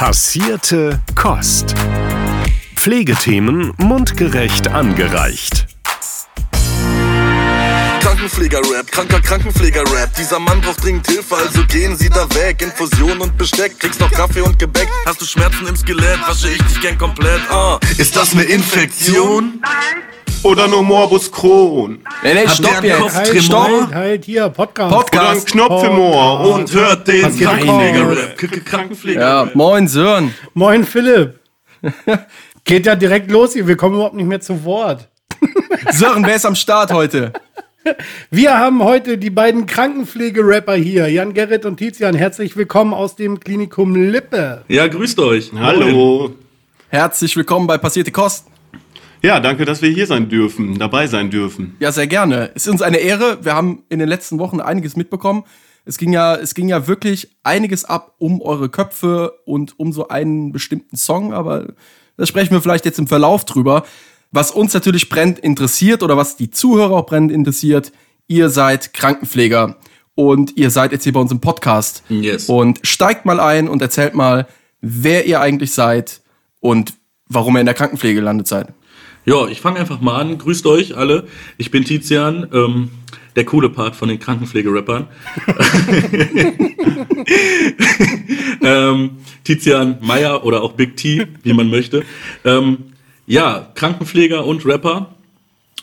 Passierte Kost. Pflegethemen mundgerecht angereicht. Krankenpfleger-Rap, kranker Krankenpfleger-Rap. Dieser Mann braucht dringend Hilfe, also gehen Sie da weg. Infusion und Besteck, kriegst noch Kaffee und Gebäck. Hast du Schmerzen im Skelett, wasche ich dich gern komplett. Ah, ist das eine Infektion? Oder nur Morbus Crohn. Nee, nee, stopp jetzt. Kopftremor? Stopp. Halt, halt, hier, Podcast. Podcast. Oder ein Knopf im Ohr. Und hört den Krankenpfleger. Ja, moin Sören. Moin, Philipp. Geht ja direkt los hier. Wir kommen überhaupt nicht mehr zu Wort. Sören, wer ist am Start heute? Wir haben heute die beiden Krankenpflegerapper hier, Jan Gerrit und Tizian. Herzlich willkommen aus dem Klinikum Lippe. Ja, grüßt euch. Hallo. Herzlich willkommen bei Passierte Kost. Ja, danke, dass wir hier sein dürfen, dabei sein dürfen. Ja, sehr gerne. Es ist uns eine Ehre. Wir haben in den letzten Wochen einiges mitbekommen. Es ging ja, es ging ja wirklich einiges ab um eure Köpfe und um so einen bestimmten Song, aber da sprechen wir vielleicht jetzt im Verlauf drüber. Was uns natürlich brennend interessiert oder was die Zuhörer auch brennend interessiert, ihr seid Krankenpfleger und ihr seid jetzt hier bei uns im Podcast. Yes. Und steigt mal ein und erzählt mal, wer ihr eigentlich seid und warum ihr in der Krankenpflege gelandet seid. Ja, ich fange einfach mal an. Grüßt euch alle. Ich bin Tizian, ähm, der coole Part von den Krankenpflegerappern. ähm, Tizian Meyer oder auch Big T, wie man möchte. Ähm, ja, Krankenpfleger und Rapper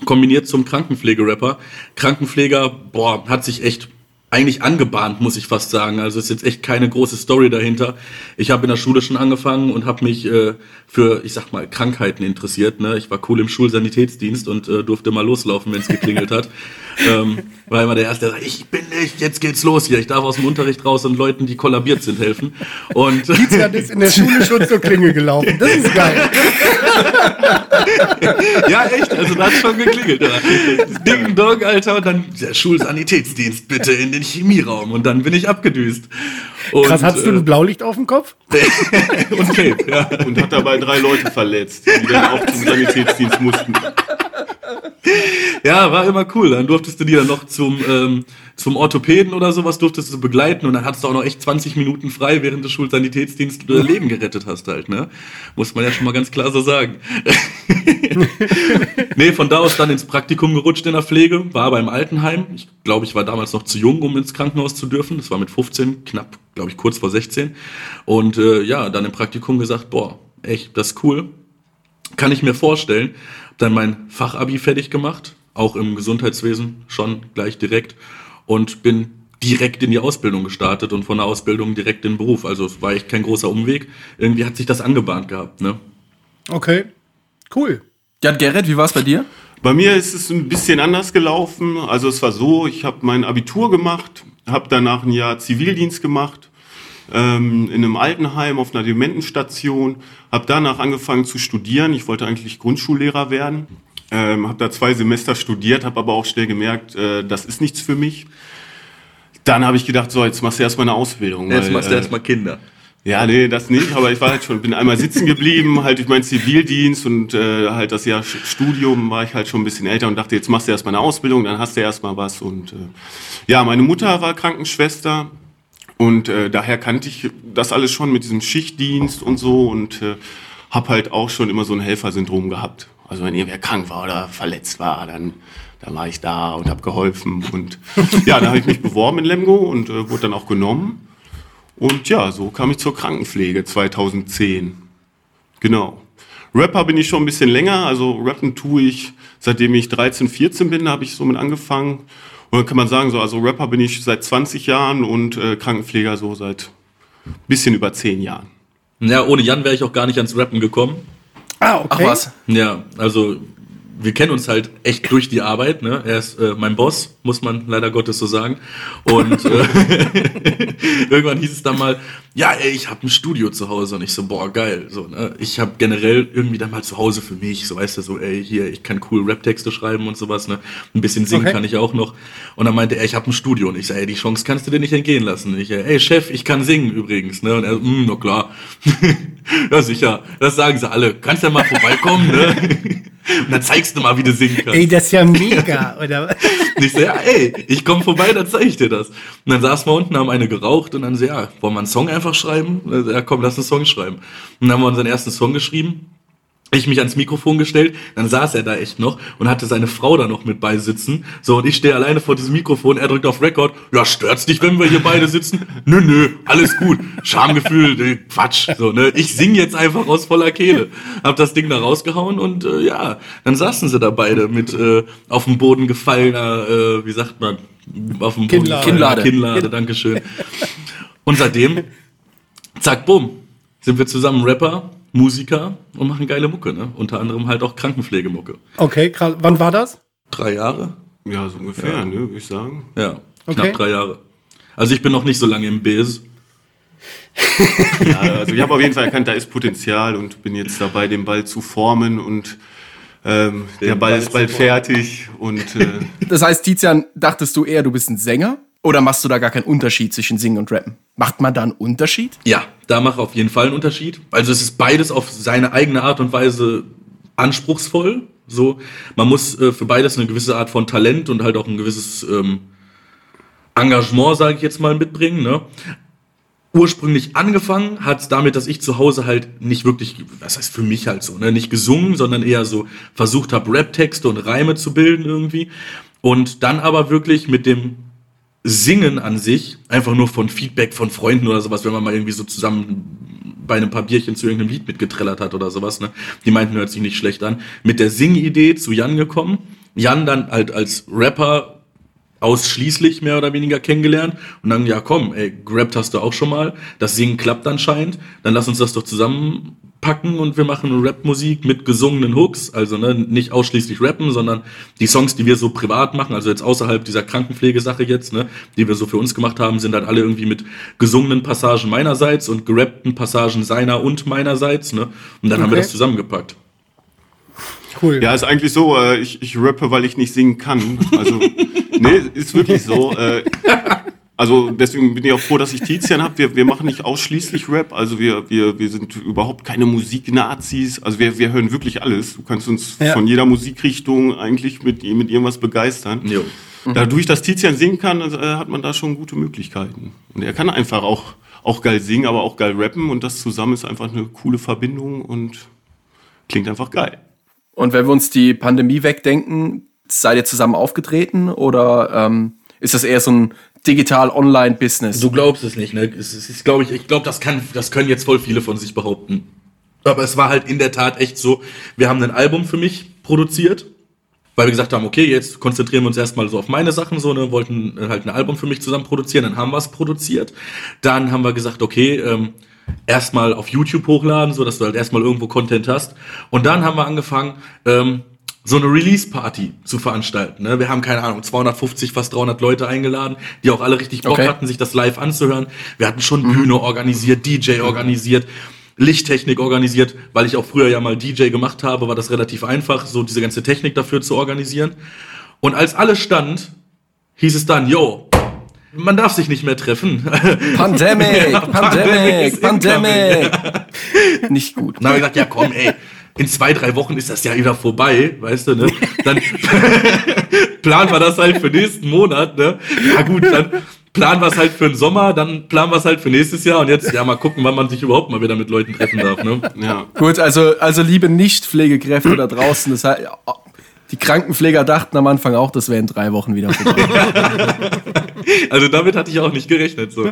kombiniert zum Krankenpflegerapper. Krankenpfleger, boah, hat sich echt eigentlich angebahnt, muss ich fast sagen. Also ist jetzt echt keine große Story dahinter. Ich habe in der Schule schon angefangen und habe mich äh, für, ich sag mal, Krankheiten interessiert. Ne? Ich war cool im Schulsanitätsdienst und äh, durfte mal loslaufen, wenn es geklingelt hat. ähm, war immer der Erste, der sagt, ich bin nicht, jetzt geht's los hier. Ich darf aus dem Unterricht raus und Leuten, die kollabiert sind, helfen. Und Tizian ist in der Schule schon zur Klinge gelaufen. Das ist geil. ja, echt, also da hat schon geklingelt. Ding Dong, Alter, und dann der Schulsanitätsdienst bitte in den Chemieraum und dann bin ich abgedüst. Und, Krass, hast du äh, ein Blaulicht auf dem Kopf? und Cape, ja. Und hat dabei drei Leute verletzt, die dann auch zum Sanitätsdienst mussten. Ja, war immer cool. Dann durftest du die dann noch zum, ähm, zum Orthopäden oder sowas durftest du begleiten und dann hattest du auch noch echt 20 Minuten frei, während des Schulsanitätsdienstes äh, Leben gerettet hast halt, ne? Muss man ja schon mal ganz klar so sagen. nee, von da aus dann ins Praktikum gerutscht in der Pflege, war beim Altenheim. Ich glaube, ich war damals noch zu jung, um ins Krankenhaus zu dürfen. Das war mit 15, knapp, glaube ich, kurz vor 16. Und äh, ja, dann im Praktikum gesagt, boah, echt, das ist cool. Kann ich mir vorstellen. Dann mein Fachabi fertig gemacht, auch im Gesundheitswesen schon gleich direkt und bin direkt in die Ausbildung gestartet und von der Ausbildung direkt in den Beruf. Also es war echt kein großer Umweg. Irgendwie hat sich das angebahnt gehabt, ne? Okay. Cool. Jan Gerrit, wie war es bei dir? Bei mir ist es ein bisschen anders gelaufen. Also es war so, ich habe mein Abitur gemacht, habe danach ein Jahr Zivildienst gemacht ähm, in einem Altenheim auf einer Dementenstation, habe danach angefangen zu studieren. Ich wollte eigentlich Grundschullehrer werden, ähm, habe da zwei Semester studiert, habe aber auch schnell gemerkt, äh, das ist nichts für mich. Dann habe ich gedacht, so jetzt machst du erstmal eine Ausbildung. Jetzt weil, machst du äh, erstmal Kinder. ja, nee, das nicht, aber ich war halt schon, bin einmal sitzen geblieben, halt durch meinen Zivildienst und äh, halt das Jahr Studium war ich halt schon ein bisschen älter und dachte, jetzt machst du erstmal eine Ausbildung, dann hast du erstmal was und äh, ja, meine Mutter war Krankenschwester und äh, daher kannte ich das alles schon mit diesem Schichtdienst und so und äh, habe halt auch schon immer so ein Helfersyndrom gehabt. Also wenn irgendwer krank war oder verletzt war, dann, dann war ich da und habe geholfen und ja, da habe ich mich beworben in Lemgo und äh, wurde dann auch genommen. Und ja, so kam ich zur Krankenpflege 2010. Genau. Rapper bin ich schon ein bisschen länger, also rappen tue ich, seitdem ich 13, 14 bin, da habe ich somit angefangen. Und dann kann man sagen, so, also Rapper bin ich seit 20 Jahren und äh, Krankenpfleger so seit bisschen über 10 Jahren. Ja, ohne Jan wäre ich auch gar nicht ans Rappen gekommen. Ah, okay. Ach was. Ja, also wir kennen uns halt echt durch die Arbeit. Ne? Er ist äh, mein Boss, muss man leider Gottes so sagen. Und äh, irgendwann hieß es dann mal, ja, ey, ich habe ein Studio zu Hause. Und ich so, boah, geil. So, ne? Ich habe generell irgendwie dann mal zu Hause für mich, so weißt du, so, ey, hier, ich kann cool Rap-Texte schreiben und sowas. Ne? Ein bisschen singen Okay. kann ich auch noch. Und dann meinte er, ich habe ein Studio. Und ich sage, ey, die Chance kannst du dir nicht entgehen lassen. Und ich, ey, Chef, ich kann singen übrigens. Ne? Und er, mm, na klar. ja, sicher. Das sagen sie alle. Kannst ja mal vorbeikommen, ne? Und dann zeigst du mal, wie du singen kannst. Ey, das ist ja mega, oder? Und ich so, ja, ey, ich komme vorbei, dann zeige ich dir das. Und dann saßen wir unten, haben eine geraucht und dann so, ja, wollen wir einen Song einfach schreiben? Ja, komm, lass einen Song schreiben. Und dann haben wir unseren ersten Song geschrieben. Ich mich ans Mikrofon gestellt, dann saß er da echt noch und hatte seine Frau da noch mit beisitzen. So, und ich stehe alleine vor diesem Mikrofon, er drückt auf Record. Ja, stört's dich, wenn wir hier beide sitzen? Nö, nö, alles gut. Schamgefühl, äh, Quatsch. So, ne? Ich sing jetzt einfach aus voller Kehle. Hab das Ding da rausgehauen und äh, ja, dann saßen sie da beide mit äh, auf dem Boden gefallener, äh, wie sagt man, auf dem Boden Kinnlade. gefallener Kinnlade. Kinnlade, Dankeschön. Und seitdem, zack, bumm, sind wir zusammen Rapper, Musiker und machen geile Mucke, ne? Unter anderem halt auch Krankenpflegemucke. Okay, krass. Wann war das? Drei Jahre? Ja, so ungefähr, ne, würde ich sagen. Ja, Okay. knapp drei Jahre. Also ich bin noch nicht so lange im Biz. Ja, also ich habe auf jeden Fall erkannt, da ist Potenzial und bin jetzt dabei, den Ball zu formen und ähm, der Ball Ball ist bald fertig und äh, Das heißt, Tizian, dachtest du eher, du bist ein Sänger? Oder machst du da gar keinen Unterschied zwischen Singen und Rappen? Macht man da einen Unterschied? Ja, da macht auf jeden Fall einen Unterschied. Also es ist beides auf seine eigene Art und Weise anspruchsvoll. So, man muss äh, für beides eine gewisse Art von Talent und halt auch ein gewisses ähm, Engagement, sage ich jetzt mal, mitbringen. Ne? Ursprünglich angefangen hat es damit, dass ich zu Hause halt nicht wirklich, was heißt für mich halt so, ne, nicht gesungen, sondern eher so versucht habe, Rap-Texte und Reime zu bilden irgendwie. Und dann aber wirklich mit dem Singen an sich, einfach nur von Feedback von Freunden oder sowas, wenn man mal irgendwie so zusammen bei einem paar Bierchen zu irgendeinem Lied mitgetrellert hat oder sowas, ne? Die meinten, hört sich nicht schlecht an. Mit der Singidee zu Jan gekommen. Jan dann halt als Rapper ausschließlich mehr oder weniger kennengelernt und dann, ja komm, ey, gerappt hast du auch schon mal, das Singen klappt anscheinend, dann lass uns das doch zusammenpacken und wir machen Rapmusik mit gesungenen Hooks, also ne, nicht ausschließlich rappen, sondern die Songs, die wir so privat machen, also jetzt außerhalb dieser Krankenpflegesache jetzt, ne, die wir so für uns gemacht haben, sind halt alle irgendwie mit gesungenen Passagen meinerseits und gerappten Passagen seiner und meinerseits, ne, und dann haben wir Okay. das zusammengepackt. Cool. ja, ist eigentlich so, äh, ich, ich rappe, weil ich nicht singen kann. Also, nee, ist wirklich so. Äh, also deswegen bin ich auch froh, dass ich Tizian habe. Wir, wir machen nicht ausschließlich Rap, also wir, wir, wir sind überhaupt keine Musiknazis. Also wir, wir hören wirklich alles. Du kannst uns Ja. von jeder Musikrichtung eigentlich mit, mit irgendwas begeistern. Jo. Dadurch, dass Tizian singen kann, äh, hat man da schon gute Möglichkeiten. Und er kann einfach auch, auch geil singen, aber auch geil rappen und das zusammen ist einfach eine coole Verbindung und klingt einfach geil. Und wenn wir uns die Pandemie wegdenken, seid ihr zusammen aufgetreten oder ähm, ist das eher so ein digital-online-Business? Du glaubst es nicht, ne? Es ist, glaube ich, ich glaube, das das können jetzt voll viele von sich behaupten. Aber es war halt in der Tat echt so, wir haben ein Album für mich produziert, weil wir gesagt haben, okay, jetzt konzentrieren wir uns erstmal so auf meine Sachen, so, ne, wollten halt ein Album für mich zusammen produzieren, dann haben wir es produziert. Dann haben wir gesagt, okay, ähm, erstmal auf YouTube hochladen, so dass du halt erstmal irgendwo Content hast. Und dann haben wir angefangen, ähm, so eine Release-Party zu veranstalten. Ne? Wir haben, keine Ahnung, 250, fast 300 Leute eingeladen, die auch alle richtig Bock Okay. hatten, sich das live anzuhören. Wir hatten schon Bühne organisiert, DJ organisiert, Lichttechnik organisiert, weil ich auch früher ja mal DJ gemacht habe, war das relativ einfach, so diese ganze Technik dafür zu organisieren. Und als alles stand, hieß es dann, yo, man darf sich nicht mehr treffen. Pandemic, Ja, Pandemic Pandemic, Pandemic. Nicht gut. Dann habe ich gesagt, ja komm, ey, in zwei, drei Wochen ist das ja wieder vorbei, weißt du, ne? Dann planen wir das halt für nächsten Monat, ne? Ja gut, dann planen wir es halt für den Sommer, dann planen wir es halt für nächstes Jahr und jetzt, ja, mal gucken, wann man sich überhaupt mal wieder mit Leuten treffen darf, ne? Ja. Gut, also, also liebe Nicht-Pflegekräfte da draußen, das heißt, die Krankenpfleger dachten am Anfang auch, das wäre in drei Wochen wieder vorbei. Also damit hatte ich auch nicht gerechnet, so.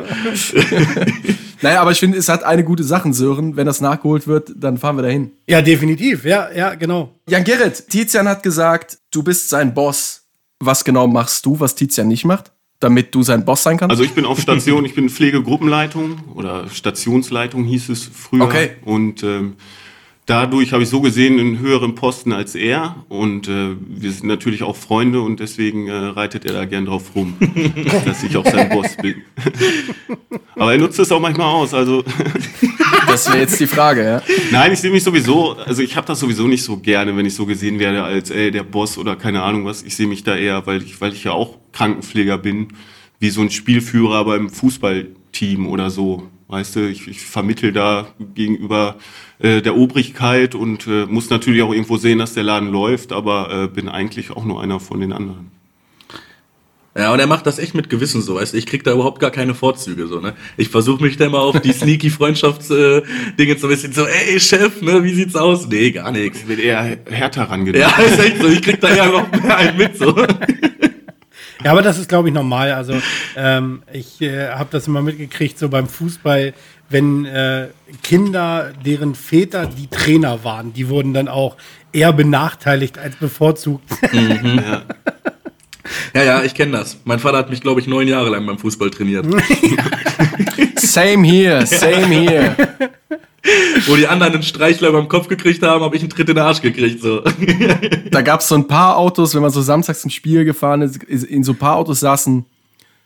naja, aber ich finde, es hat eine gute Sache, Sören. Wenn das nachgeholt wird, dann fahren wir dahin. Ja, definitiv. Ja, ja, genau. Jan Gerrit, Tizian hat gesagt, du bist sein Boss. Was genau machst du, was Tizian nicht macht, damit du sein Boss sein kannst? Also ich bin auf Station, ich bin Pflegegruppenleitung oder Stationsleitung hieß es früher. Okay. Und ähm, dadurch habe ich so gesehen einen höheren Posten als er. Und äh, wir sind natürlich auch Freunde und deswegen äh, reitet er da gern drauf rum, dass ich auch sein Boss bin. Aber er nutzt es auch manchmal aus. Also das wäre jetzt die Frage, ja. Nein, ich sehe mich sowieso, also ich habe das sowieso nicht so gerne, wenn ich so gesehen werde als ey, der Boss oder keine Ahnung was. Ich sehe mich da eher, weil ich, weil ich ja auch Krankenpfleger bin, wie so ein Spielführer beim Fußballteam oder so. Weißt du, ich, ich vermittel da gegenüber äh, der Obrigkeit und äh, muss natürlich auch irgendwo sehen, dass der Laden läuft, aber äh, bin eigentlich auch nur einer von den anderen. Ja, und er macht das echt mit Gewissen so, weißt du, ich krieg da überhaupt gar keine Vorzüge so, ne? Ich versuche mich da immer auf die sneaky Freundschafts-Dinge äh, so ein bisschen so, ey Chef, ne, wie sieht's aus? Nee, gar nichts. Ich bin eher härter rangegangen. Ja, ist echt so, ich krieg da eher noch mehr einen mit so. Ja, aber das ist, glaube ich, normal. Also ähm, ich äh, habe das immer mitgekriegt, so beim Fußball, wenn äh, Kinder, deren Väter die Trainer waren, die wurden dann auch eher benachteiligt als bevorzugt. Mhm, ja. Ja, ja, ich kenne das. Mein Vater hat mich, glaube ich, neun Jahre lang beim Fußball trainiert. Same here, same here. Wo die anderen einen Streichler beim Kopf gekriegt haben, habe ich einen Tritt in den Arsch gekriegt. So. Da gab es so ein paar Autos, wenn man so samstags im Spiel gefahren ist, in so ein paar Autos saßen,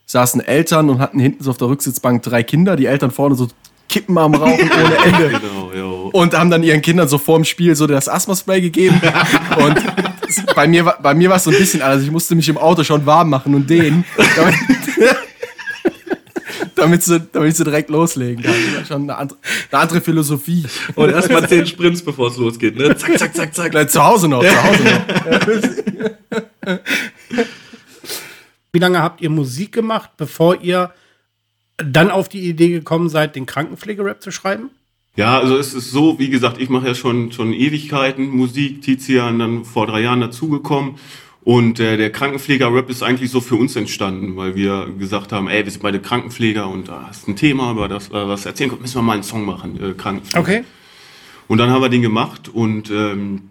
saßen Eltern und hatten hinten so auf der Rücksitzbank drei Kinder, die Eltern vorne so Kippen am Rauchen ohne Ende. Genau. Und haben dann ihren Kindern so vor dem Spiel so das Asthma-Spray gegeben. Und bei mir, war- bei mir war es so ein bisschen anders. Ich musste mich im Auto schon warm machen und dehnen, damit, sie, damit sie direkt loslegen kann. Das war schon eine andere, eine andere Philosophie. Und erstmal zehn Sprints, bevor es losgeht. Ne? Zack, zack, zack, zack. Gleich zu Hause noch, zu Hause noch. Wie lange habt ihr Musik gemacht, bevor ihr dann auf die Idee gekommen seid, den Krankenpflegerap zu schreiben? Ja, also es ist so, wie gesagt, ich mache ja schon, schon Ewigkeiten Musik, Tizian dann vor drei Jahren dazugekommen. Und äh, der Krankenpfleger-Rap ist eigentlich so für uns entstanden, weil wir gesagt haben, ey, wir sind beide Krankenpfleger und da ist ein Thema, über das äh, was erzählen kommt, müssen wir mal einen Song machen, äh, Krankenpfleger. Okay. Und dann haben wir den gemacht und ähm,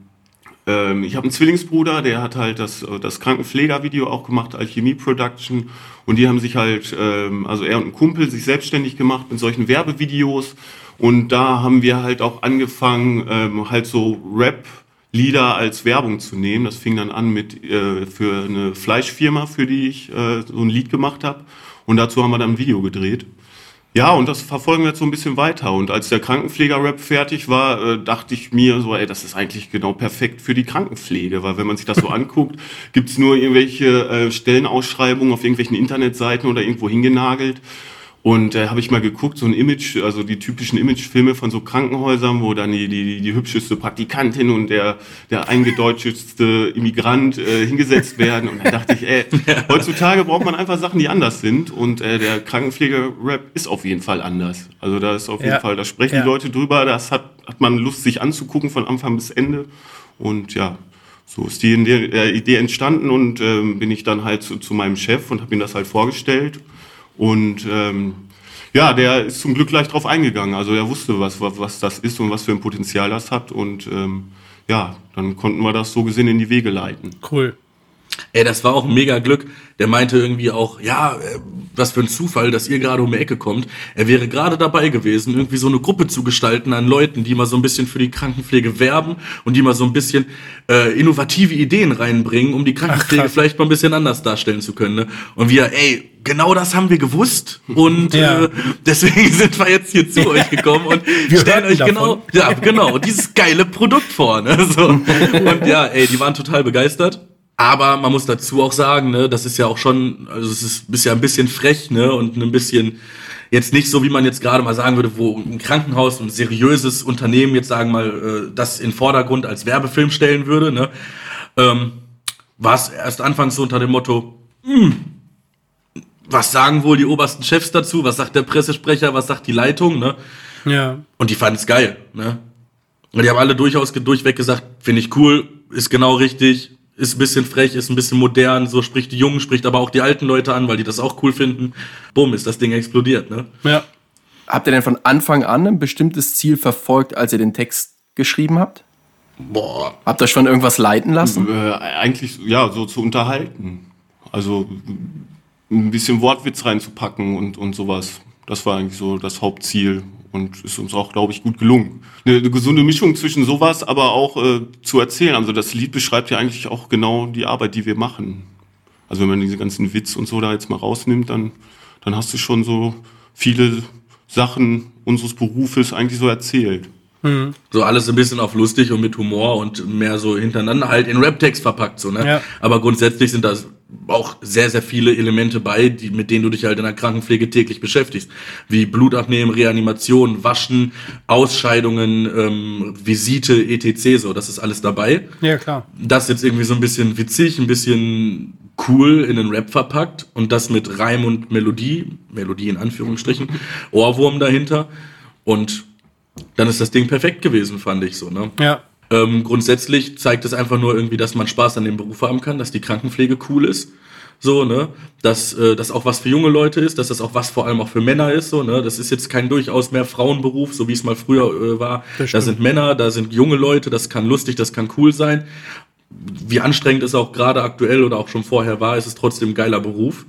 ähm, ich habe einen Zwillingsbruder, der hat halt das, das Krankenpfleger-Video auch gemacht, Alchemie Production. Und die haben sich halt, ähm, also er und ein Kumpel, sich selbstständig gemacht mit solchen Werbevideos. Und da haben wir halt auch angefangen, ähm, halt so Rap-Lieder als Werbung zu nehmen. Das fing dann an mit äh, für eine Fleischfirma, für die ich äh, so ein Lied gemacht habe. Und dazu haben wir dann ein Video gedreht. Ja, und das verfolgen wir jetzt so ein bisschen weiter. Und als der Krankenpfleger-Rap fertig war, äh, dachte ich mir so, ey, das ist eigentlich genau perfekt für die Krankenpflege. Weil wenn man sich das so anguckt, gibt's nur irgendwelche äh, Stellenausschreibungen auf irgendwelchen Internetseiten oder irgendwo hingenagelt. Und äh, habe ich mal geguckt, so ein Image, also die typischen Imagefilme von so Krankenhäusern, wo dann die, die, die hübscheste Praktikantin und der, der eingedeutscheste Immigrant äh, hingesetzt werden. Und dann dachte ich, ey, heutzutage braucht man einfach Sachen, die anders sind. Und äh, der Krankenpfleger-Rap ist auf jeden Fall anders. Also da ist auf jeden Ja. Fall, da sprechen Ja. die Leute drüber, das hat, hat man Lust, sich anzugucken von Anfang bis Ende. Und ja, so ist die Idee, äh, Idee entstanden und ähm, bin ich dann halt zu, zu meinem Chef und habe ihm das halt vorgestellt. Und ähm, ja, der ist zum Glück gleich drauf eingegangen. Also er wusste, was, was, was das ist und was für ein Potenzial das hat. Und ähm, ja, dann konnten wir das so gesehen in die Wege leiten. Cool. Ey, das war auch ein mega Glück. Der meinte irgendwie auch, ja, äh, was für ein Zufall, dass ihr gerade um die Ecke kommt. Er wäre gerade dabei gewesen, irgendwie so eine Gruppe zu gestalten an Leuten, die mal so ein bisschen für die Krankenpflege werben und die mal so ein bisschen äh, innovative Ideen reinbringen, um die Krankenpflege krass. vielleicht mal ein bisschen anders darstellen zu können. Ne? Und wir, ey, genau das haben wir gewusst und Ja. äh, deswegen sind wir jetzt hier zu euch gekommen und Wir stellen euch davon. genau, ja, genau, dieses geile Produkt vor. Ne? So. Und ja, ey, die waren total begeistert. Aber man muss dazu auch sagen, ne, das ist ja auch schon, also es ist, ja ein bisschen frech, ne, und ein bisschen jetzt nicht so, wie man jetzt gerade mal sagen würde, wo ein Krankenhaus, ein seriöses Unternehmen jetzt sagen mal, äh, das in Vordergrund als Werbefilm stellen würde, ne, ähm, war es erst anfangs so unter dem Motto, hm, was sagen wohl die obersten Chefs dazu, was sagt der Pressesprecher, was sagt die Leitung, ne, Ja. und die fanden es geil, ne? Und die haben alle durchaus durchweg gesagt, finde ich cool, ist genau richtig, ist ein bisschen frech, ist ein bisschen modern, so spricht die Jungen, spricht aber auch die alten Leute an, weil die das auch cool finden. Bumm, ist das Ding explodiert, ne? Ja. Habt ihr denn von Anfang an ein bestimmtes Ziel verfolgt, als ihr den Text geschrieben habt? Boah. Habt ihr schon irgendwas leiten lassen? Äh, eigentlich, ja, so zu unterhalten. Also ein bisschen Wortwitz reinzupacken und, und sowas. Das war eigentlich so das Hauptziel und ist uns auch, glaube ich, gut gelungen. Eine, eine gesunde Mischung zwischen sowas, aber auch äh, zu erzählen. Also das Lied beschreibt ja eigentlich auch genau die Arbeit, die wir machen. Also wenn man diese ganzen Witz und so da jetzt mal rausnimmt, dann, dann hast du schon so viele Sachen unseres Berufes eigentlich so erzählt. So alles ein bisschen auf lustig und mit Humor und mehr so hintereinander halt in Rap-Text verpackt, so, ne? Ja. Aber grundsätzlich sind das auch sehr, sehr viele Elemente bei, die, mit denen du dich halt in der Krankenpflege täglich beschäftigst. Wie Blutabnehmen, Reanimation, Waschen, Ausscheidungen, ähm, Visite, etc. So, das ist alles dabei. Ja, klar. Das jetzt irgendwie so ein bisschen witzig, ein bisschen cool in den Rap verpackt und das mit Reim und Melodie, Melodie in Anführungsstrichen, Ohrwurm dahinter. Und dann ist das Ding perfekt gewesen, fand ich so, ne? Ja. Ähm, grundsätzlich zeigt es einfach nur irgendwie, dass man Spaß an dem Beruf haben kann, dass die Krankenpflege cool ist. So, ne? Dass äh, das auch was für junge Leute ist, dass das auch was vor allem auch für Männer ist, so, ne? Das ist jetzt kein durchaus mehr Frauenberuf, so wie es mal früher äh, war. Da sind Männer, da sind junge Leute, das kann lustig, das kann cool sein. Wie anstrengend es auch gerade aktuell oder auch schon vorher war, ist es trotzdem ein geiler Beruf.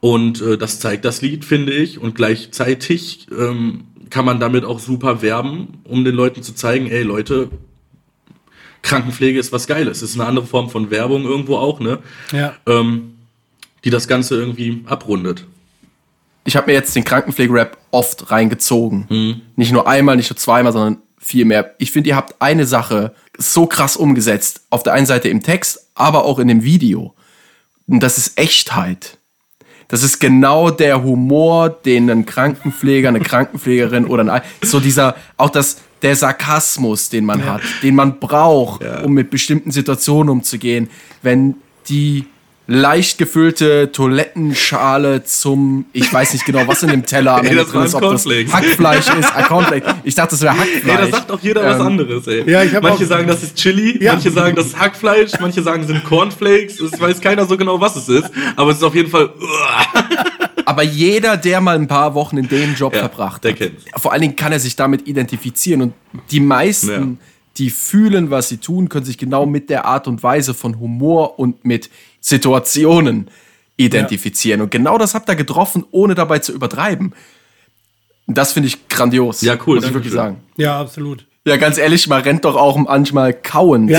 Und äh, das zeigt das Lied, finde ich. Und gleichzeitig ähm, kann man damit auch super werben, um den Leuten zu zeigen, ey Leute, Krankenpflege ist was Geiles. Es ist eine andere Form von Werbung irgendwo auch, ne? Ja. Ähm, die das Ganze irgendwie abrundet. ich habe mir jetzt den Krankenpflegerap oft reingezogen. Nicht nur einmal, nicht nur zweimal, sondern viel mehr. Ich finde, ihr habt eine Sache so krass umgesetzt. Auf der einen Seite im Text, aber auch in dem Video. Und das ist Echtheit. Das ist genau der Humor, den ein Krankenpfleger, eine Krankenpflegerin oder ein, so dieser, auch das, der Sarkasmus, den man hat, den man braucht, um mit bestimmten Situationen umzugehen. Wenn die leicht gefüllte Toilettenschale zum, ich weiß nicht genau, was in dem Teller am Ey, Ende das drin ist, ob das. Hackfleisch ist, Cornflakes. Ich dachte, das wäre Hackfleisch. Ey, da sagt auch jeder was Ähm, anderes, ey. ja, ich hab manche auch- sagen, das ist Chili, Ja. manche sagen, das ist Hackfleisch, manche sagen, es sind Cornflakes. Es weiß keiner so genau, was es ist. Aber es ist auf jeden Fall. Aber jeder, der mal ein paar Wochen in dem Job Ja, verbracht der hat, kennt's. vor allen Dingen kann er sich damit identifizieren. Und die meisten, Ja. die fühlen, was sie tun, können sich genau mit der Art und Weise von Humor und mit Situationen identifizieren. Und genau das habt ihr getroffen, ohne dabei zu übertreiben. Das finde ich grandios. Ja, cool, Muss ich wirklich schön. sagen. Ja, absolut. Ja, ganz ehrlich, man rennt doch auch manchmal kauend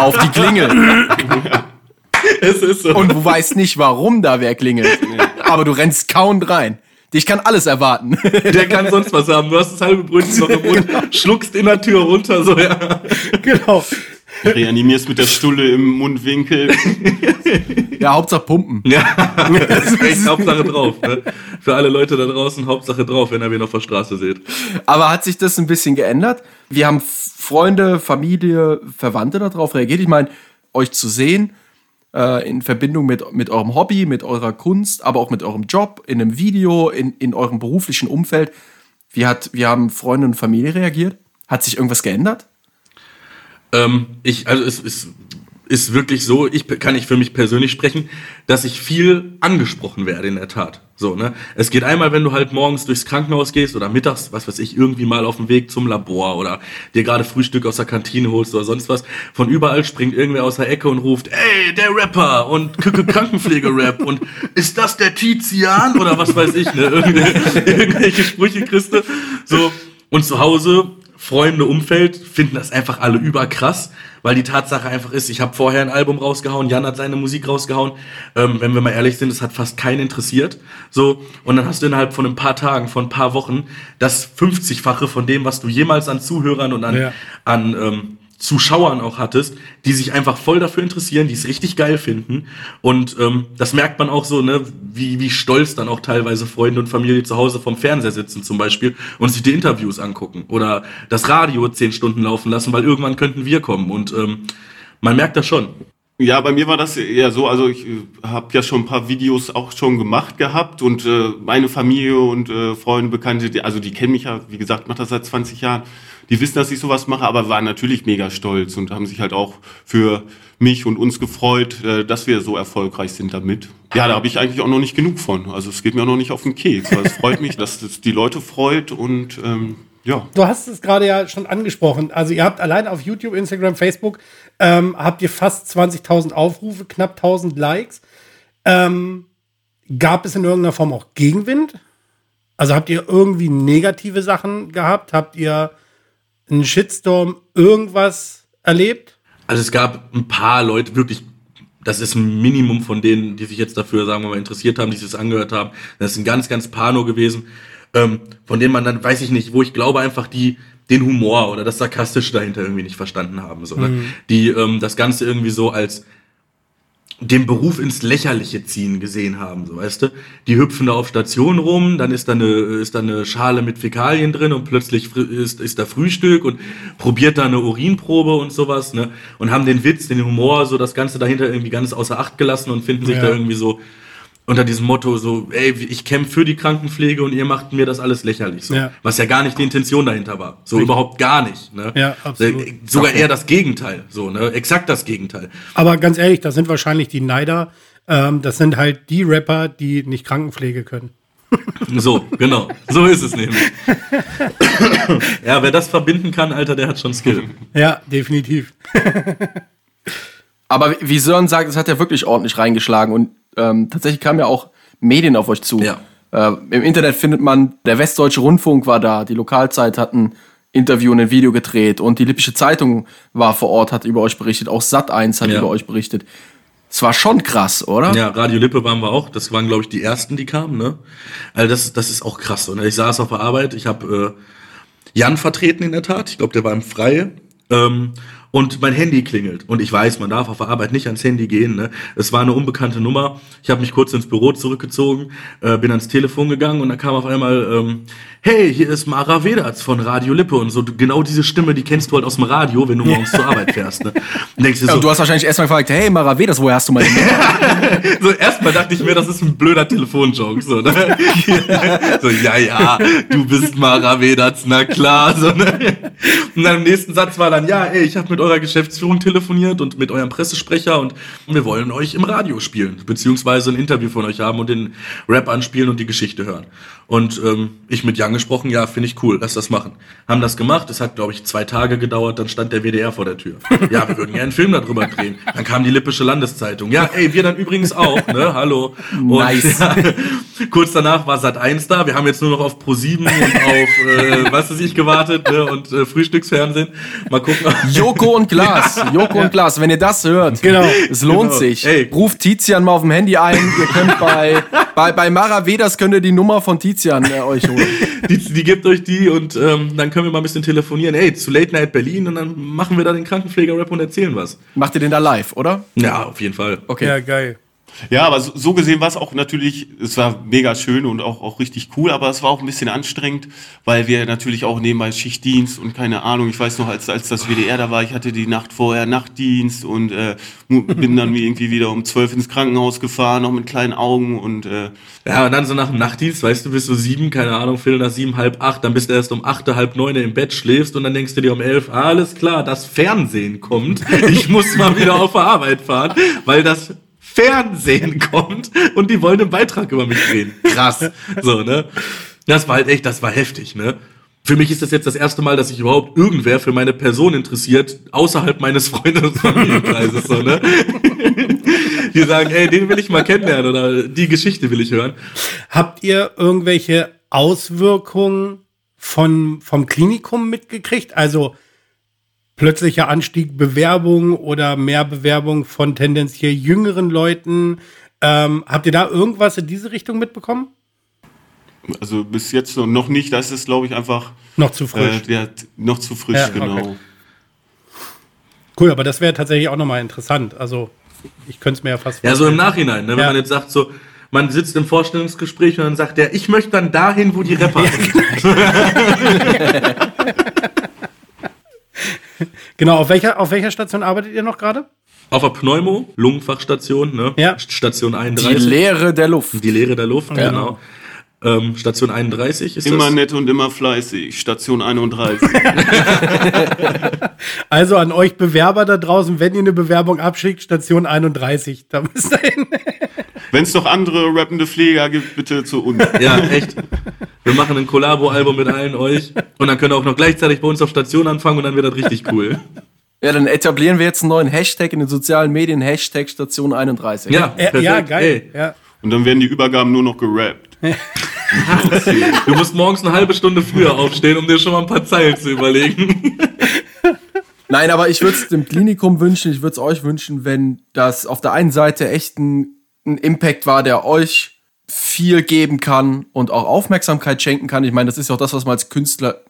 auf die Klingel. es ist so. Und du weißt nicht, warum da wer klingelt. Aber du rennst kauend rein. Dich kann alles erwarten. der kann sonst was haben. Du hast das halbe Brötchen noch im Mund, schluckst in der Tür runter, so, ja. Genau. Reanimierst mit der Stulle im Mundwinkel. Ja, Hauptsache Pumpen. Ja, das ist echt Hauptsache drauf. Ne? Für alle Leute da draußen, Hauptsache drauf, wenn ihr wen auf der Straße seht. Aber hat sich das ein bisschen geändert? Wir haben Freunde, Familie, Verwandte darauf reagiert. Ich meine, euch zu sehen äh, in Verbindung mit, mit eurem Hobby, mit eurer Kunst, aber auch mit eurem Job, in einem Video, in, in eurem beruflichen Umfeld. Wie, hat, wie haben Freunde und Familie reagiert? Hat sich irgendwas geändert? Ähm, ich, also es ist, ist wirklich so, ich kann ich für mich persönlich sprechen, dass ich viel angesprochen werde in der Tat. So, ne? Es geht einmal, wenn du halt morgens durchs Krankenhaus gehst oder mittags, was weiß ich, irgendwie mal auf dem Weg zum Labor oder dir gerade Frühstück aus der Kantine holst oder sonst was. Von überall springt irgendwer aus der Ecke und ruft, ey, der Rapper und Krankenpflege-Rap und ist das der Tizian oder was weiß ich, ne? Irgendwelche, irgendwelche Sprüche du. So, und zu Hause Freunde, Umfeld finden das einfach alle überkrass, weil die Tatsache einfach ist, ich habe vorher ein Album rausgehauen, Jan hat seine Musik rausgehauen. Ähm, wenn wir mal ehrlich sind, es hat fast keinen interessiert. So und dann hast du innerhalb von ein paar Tagen, von ein paar Wochen das 50-fache von dem, was du jemals an Zuhörern und an, Ja. an ähm, Zuschauern auch hattest, die sich einfach voll dafür interessieren, die es richtig geil finden. Und ähm, das merkt man auch so, ne, wie, wie stolz dann auch teilweise Freunde und Familie zu Hause vom Fernseher sitzen zum Beispiel und sich die Interviews angucken oder das Radio zehn Stunden laufen lassen, weil irgendwann könnten wir kommen. Und ähm, man merkt das schon. Ja, bei mir war das eher so, also ich habe ja schon ein paar Videos auch schon gemacht gehabt und äh, meine Familie und äh, Freunde, Bekannte, die, also die kennen mich ja, wie gesagt, mache das seit 20 Jahren, die wissen, dass ich sowas mache, aber waren natürlich mega stolz und haben sich halt auch für mich und uns gefreut, äh, dass wir so erfolgreich sind damit. Ja, da habe ich eigentlich auch noch nicht genug von. Also es geht mir auch noch nicht auf den Keks, es freut mich, dass es die Leute freut und ähm, ja. Du hast es gerade ja schon angesprochen. Also ihr habt allein auf YouTube, Instagram, Facebook ähm, habt ihr fast 20.000 Aufrufe, knapp 1.000 Likes. Ähm, gab es in irgendeiner Form auch Gegenwind? Also habt ihr irgendwie negative Sachen gehabt? Habt ihr einen Shitstorm, irgendwas erlebt? Also es gab ein paar Leute, wirklich, das ist ein Minimum von denen, die sich jetzt dafür, sagen wir mal, interessiert haben, die sich das angehört haben. Das ist ein ganz, ganz nur gewesen, ähm, von denen man dann, weiß ich nicht, wo ich glaube einfach, die den Humor oder das Sarkastische dahinter irgendwie nicht verstanden haben. So, ne? Die ähm, das Ganze irgendwie so als den Beruf ins Lächerliche ziehen gesehen haben, so weißt du. Die hüpfen da auf Station rum, dann ist da eine, ist da eine Schale mit Fäkalien drin und plötzlich ist, ist da Frühstück und probiert da eine Urinprobe und sowas, ne? Und haben den Witz, den Humor, so das Ganze dahinter irgendwie ganz außer Acht gelassen und finden sich Ja. da irgendwie so unter diesem Motto so, ey, ich kämpfe für die Krankenpflege und ihr macht mir das alles lächerlich, so. Ja. Was ja gar nicht die Intention dahinter war. So überhaupt gar nicht, ne? Ja, absolut. Sogar eher das Gegenteil, so, ne? Exakt das Gegenteil. Aber ganz ehrlich, das sind wahrscheinlich die Neider. Ähm, das sind halt die Rapper, die nicht Krankenpflege können. So, genau. So ist es nämlich. ja, wer das verbinden kann, Alter, der hat schon Skill. Ja, definitiv. Aber wie Sören sagt, es hat ja wirklich ordentlich reingeschlagen und ähm, tatsächlich kamen ja auch Medien auf euch zu. Ja. Äh, Im Internet findet man, der Westdeutsche Rundfunk war da, die Lokalzeit hat ein Interview und ein Video gedreht und die Lippische Zeitung war vor Ort, hat über euch berichtet, auch Sat1 hat Ja. über euch berichtet. Es war schon krass, oder? Ja, Radio Lippe waren wir auch. Das waren, glaube ich, die ersten, die kamen, ne? Also das, das ist auch krass. Und ich saß auf der Arbeit, ich habe äh, Jan vertreten in der Tat. Ich glaube, der war im Freie. Ähm, und mein Handy klingelt. Und ich weiß, man darf auf der Arbeit nicht ans Handy gehen. Ne? Es war eine unbekannte Nummer. Ich habe mich kurz ins Büro zurückgezogen, äh, bin ans Telefon gegangen und dann kam auf einmal, ähm, hey, hier ist Mara Vedatz von Radio Lippe. Und so genau diese Stimme, die kennst du halt aus dem Radio, wenn du morgens zur Arbeit fährst. Ne? Und denkst dir Ja, so, und du hast wahrscheinlich erstmal gefragt, hey Maravedas, woher hast du meine Nummer? so erstmal dachte ich mir, das ist ein blöder Telefonjoke. So, ne? so ja, ja, du bist Mara Vedatz, na klar. So, ne? Und dann im nächsten Satz war dann, ja, ey, ich habe mit eurer Geschäftsführung telefoniert und mit eurem Pressesprecher und wir wollen euch im Radio spielen, beziehungsweise ein Interview von euch haben und den Rap anspielen und die Geschichte hören. Und ähm, ich mit Jan gesprochen, ja, finde ich cool, lass das machen. Haben das gemacht, es hat, glaube ich, zwei Tage gedauert, dann stand der WDR vor der Tür. Ja, wir würden gerne einen Film darüber drehen. Dann kam die Lippische Landeszeitung. Ja, ey, wir dann übrigens auch, ne? Hallo. Und, Nice. Ja, kurz danach war Sat 1 da. Wir haben jetzt nur noch auf Pro 7 und auf äh, was weiß ich gewartet, ne? Und äh, Frühstücksfernsehen. Mal gucken. Joko und Glas, Joko und Glas, wenn ihr das hört, Genau. es lohnt Genau. sich. Ey. Ruft Tizian mal auf dem Handy ein. Ihr könnt bei, bei, bei Maravedas könnt ihr die Nummer von Tizian äh, euch holen. Die, die gibt euch die und ähm, dann können wir mal ein bisschen telefonieren. Ey, zu Late Night Berlin und dann machen wir da den Krankenpfleger-Rap und erzählen was. Macht ihr den da live, oder? Ja, auf jeden Fall. Okay. Ja, geil. Ja, aber so, so gesehen war es auch natürlich, es war mega schön und auch, auch richtig cool, aber es war auch ein bisschen anstrengend, weil wir natürlich auch nebenbei Schichtdienst und keine Ahnung, ich weiß noch, als, als das WDR da war, ich hatte die Nacht vorher Nachtdienst und äh, bin dann irgendwie wieder um zwölf ins Krankenhaus gefahren, noch mit kleinen Augen und äh, Ja, und dann so nach dem Nachtdienst, weißt du, bist du sieben, keine Ahnung, Viertel nach sieben, halb acht, dann bist du erst um acht, halb neun im Bett, schläfst und dann denkst du dir um elf, alles klar, das Fernsehen kommt. Ich muss mal wieder auf der Arbeit fahren, weil das Fernsehen kommt und die wollen einen Beitrag über mich drehen. Krass. So, ne? Das war halt echt, das war heftig, ne? Für mich ist das jetzt das erste Mal, dass sich überhaupt irgendwer für meine Person interessiert, außerhalb meines Freundes- und Familienkreises, so, ne? Die sagen, ey, den will ich mal kennenlernen oder die Geschichte will ich hören. Habt ihr irgendwelche Auswirkungen von, vom Klinikum mitgekriegt? Also plötzlicher Anstieg Bewerbung oder mehr Bewerbung von tendenziell jüngeren Leuten. Ähm, habt ihr da irgendwas in diese Richtung mitbekommen? also bis jetzt noch- nicht, das ist glaube ich einfach Noch zu frisch. äh, der, noch zu frisch, Ja, genau. okay. Cool, aber das wäre tatsächlich auch nochmal interessant. Also ich könnte es mir ja fast Ja, so im Nachhinein, ne? wenn Ja. man jetzt sagt, so, man sitzt im Vorstellungsgespräch und dann sagt der, ich möchte dann dahin, wo die Rapper sind. Genau, auf welcher, auf welcher Station arbeitet ihr noch gerade? Auf der Pneumo, Lungenfachstation, ne? Ja. Station Die 31. Leere der Luft. Die Leere der Luft, genau. Ähm, Station 31 ist Immer das. nett und immer fleißig, Station 31. Also an euch Bewerber da draußen, wenn ihr eine Bewerbung abschickt, Station 31, da müsst ihr hin. Wenn es noch andere rappende Pfleger gibt, bitte zu uns. Ja, echt. Wir machen ein Collabo-Album mit allen euch und dann könnt ihr auch noch gleichzeitig bei uns auf Station anfangen und dann wird das richtig cool. Ja, dann etablieren wir jetzt einen neuen Hashtag in den sozialen Medien, Hashtag Station 31. Ja, Ja, ja geil. Ey, Ja. Und dann werden die Übergaben nur noch gerappt. du musst morgens eine halbe Stunde früher aufstehen, um dir schon mal ein paar Zeilen zu überlegen. Nein, aber ich würde es dem Klinikum wünschen, ich würde es euch wünschen, wenn das auf der einen Seite echt ein, ein Impact war, der euch viel geben kann und auch Aufmerksamkeit schenken kann. Ich meine, das ist ja auch das, was man als Künstler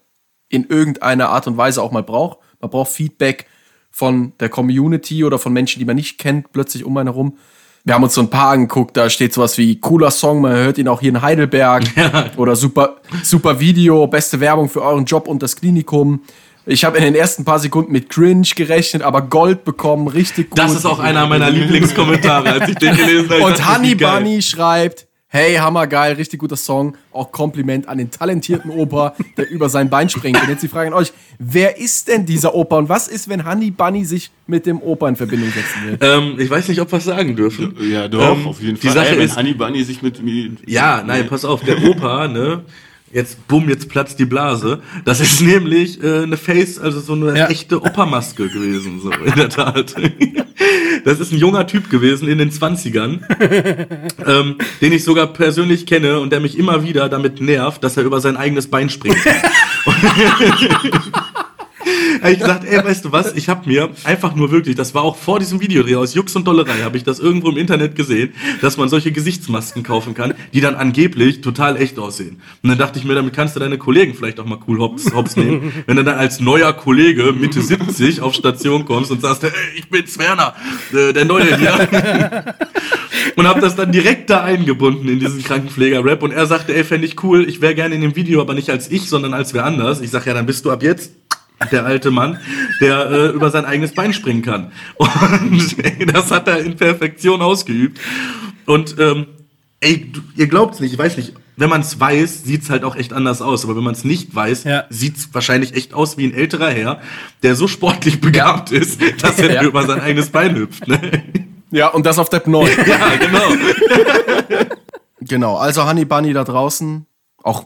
in irgendeiner Art und Weise auch mal braucht. Man braucht Feedback von der Community oder von Menschen, die man nicht kennt, plötzlich um einen herum. wir haben uns so ein paar angeguckt, da steht sowas wie cooler Song, man hört ihn auch hier in Heidelberg. Oder super, super Video, beste Werbung für euren Job und das Klinikum. Ich habe in den ersten paar Sekunden mit Cringe gerechnet, aber Gold bekommen, richtig gut. Das ist auch einer meiner Lieblingskommentare, als ich den gelesen habe. Und Honey. Bunny schreibt, hey, hammergeil, richtig guter Song. Auch Kompliment an den talentierten Opa, der über sein Bein springt. Und jetzt die Frage an euch, wer ist denn dieser Opa und was ist, wenn Honey Bunny sich mit dem Opa in Verbindung setzen will? Ähm, ich weiß nicht, ob wir es sagen dürfen. Ja, doch, Ähm, auf jeden die Fall. Sache Ey, wenn ist- Honey Bunny sich mit mir. Ja, nein, pass auf, der Opa, ne? Jetzt, bumm, jetzt platzt die Blase. Das ist nämlich äh, eine Face, also so eine Ja. echte Opermaske gewesen, so in der Tat. Das ist ein junger Typ gewesen in den 20ern, ähm, den ich sogar persönlich kenne und der mich immer wieder damit nervt, dass er über sein eigenes Bein springt. Habe ich gesagt, ey, weißt du was, ich habe mir einfach nur wirklich, das war auch vor diesem Videodreh aus Jux und Dollerei, habe ich das irgendwo im Internet gesehen, dass man solche Gesichtsmasken kaufen kann, die dann angeblich total echt aussehen. Und dann dachte ich mir, damit kannst du deine Kollegen vielleicht auch mal cool hops, hops nehmen, wenn du dann als neuer Kollege Mitte 70 auf Station kommst und sagst, ey, ich bin's Werner, äh, der Neue hier. und habe das dann direkt da eingebunden in diesen Krankenpfleger-Rap und er sagte, ey, fände ich cool, ich wäre gerne in dem Video, aber nicht als ich, sondern als wer anders. Ich sag, ja, dann bist du ab jetzt der alte Mann, der äh, über sein eigenes Bein springen kann. Und ey, das hat er in Perfektion ausgeübt. Und ähm, ey, du, ihr glaubt's nicht, ich weiß nicht, wenn man es weiß, sieht's halt auch echt anders aus. Aber wenn man es nicht weiß, Ja. sieht's wahrscheinlich echt aus wie ein älterer Herr, der so sportlich begabt ist, dass er Ja. über sein eigenes Bein hüpft. Ne? Ja, und das auf der 9. Ja, genau. genau, also Honey Bunny da draußen, auch,